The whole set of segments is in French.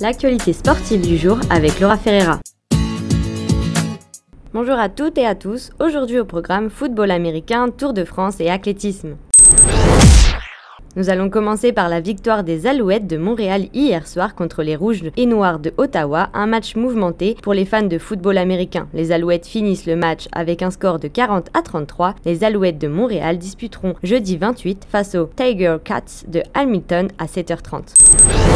L'actualité sportive du jour avec Laura Ferreira. Bonjour à toutes et à tous. Aujourd'hui au programme football américain, Tour de France et athlétisme. Nous allons commencer par la victoire des Alouettes de Montréal hier soir contre les Rouges et Noirs de Ottawa, un match mouvementé pour les fans de football américain. Les Alouettes finissent le match avec un score de 40 à 33. Les Alouettes de Montréal disputeront jeudi 28 face aux Tiger Cats de Hamilton à 7h30.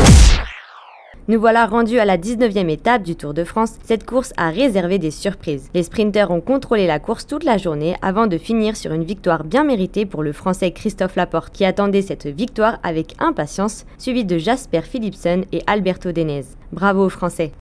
Nous voilà rendus à la 19e étape du Tour de France. Cette course a réservé des surprises. Les sprinters ont contrôlé la course toute la journée avant de finir sur une victoire bien méritée pour le Français Christophe Laporte qui attendait cette victoire avec impatience, suivi de Jasper Philipsen et Alberto Denez. Bravo aux Français.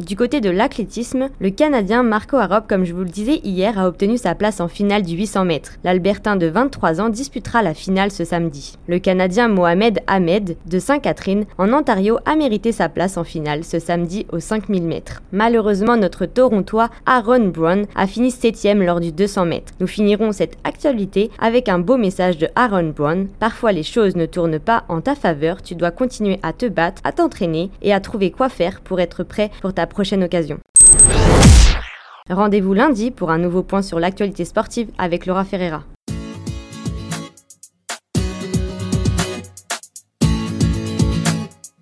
Du côté de l'athlétisme, le Canadien Marco Arop, comme je vous le disais hier, a obtenu sa place en finale du 800 mètres. L'Albertain de 23 ans disputera la finale ce samedi. Le Canadien Mohamed Ahmed de Saint-Catherine en Ontario a mérité sa place en finale ce samedi aux 5000 mètres. Malheureusement, notre Torontois Aaron Brown a fini 7 lors du 200 mètres. Nous finirons cette actualité avec un beau message de Aaron Brown. Parfois les choses ne tournent pas en ta faveur, tu dois continuer à te battre, à t'entraîner et à trouver quoi faire pour être prêt pour ta prochaine occasion. Rendez-vous lundi pour un nouveau point sur l'actualité sportive avec Laura Ferreira.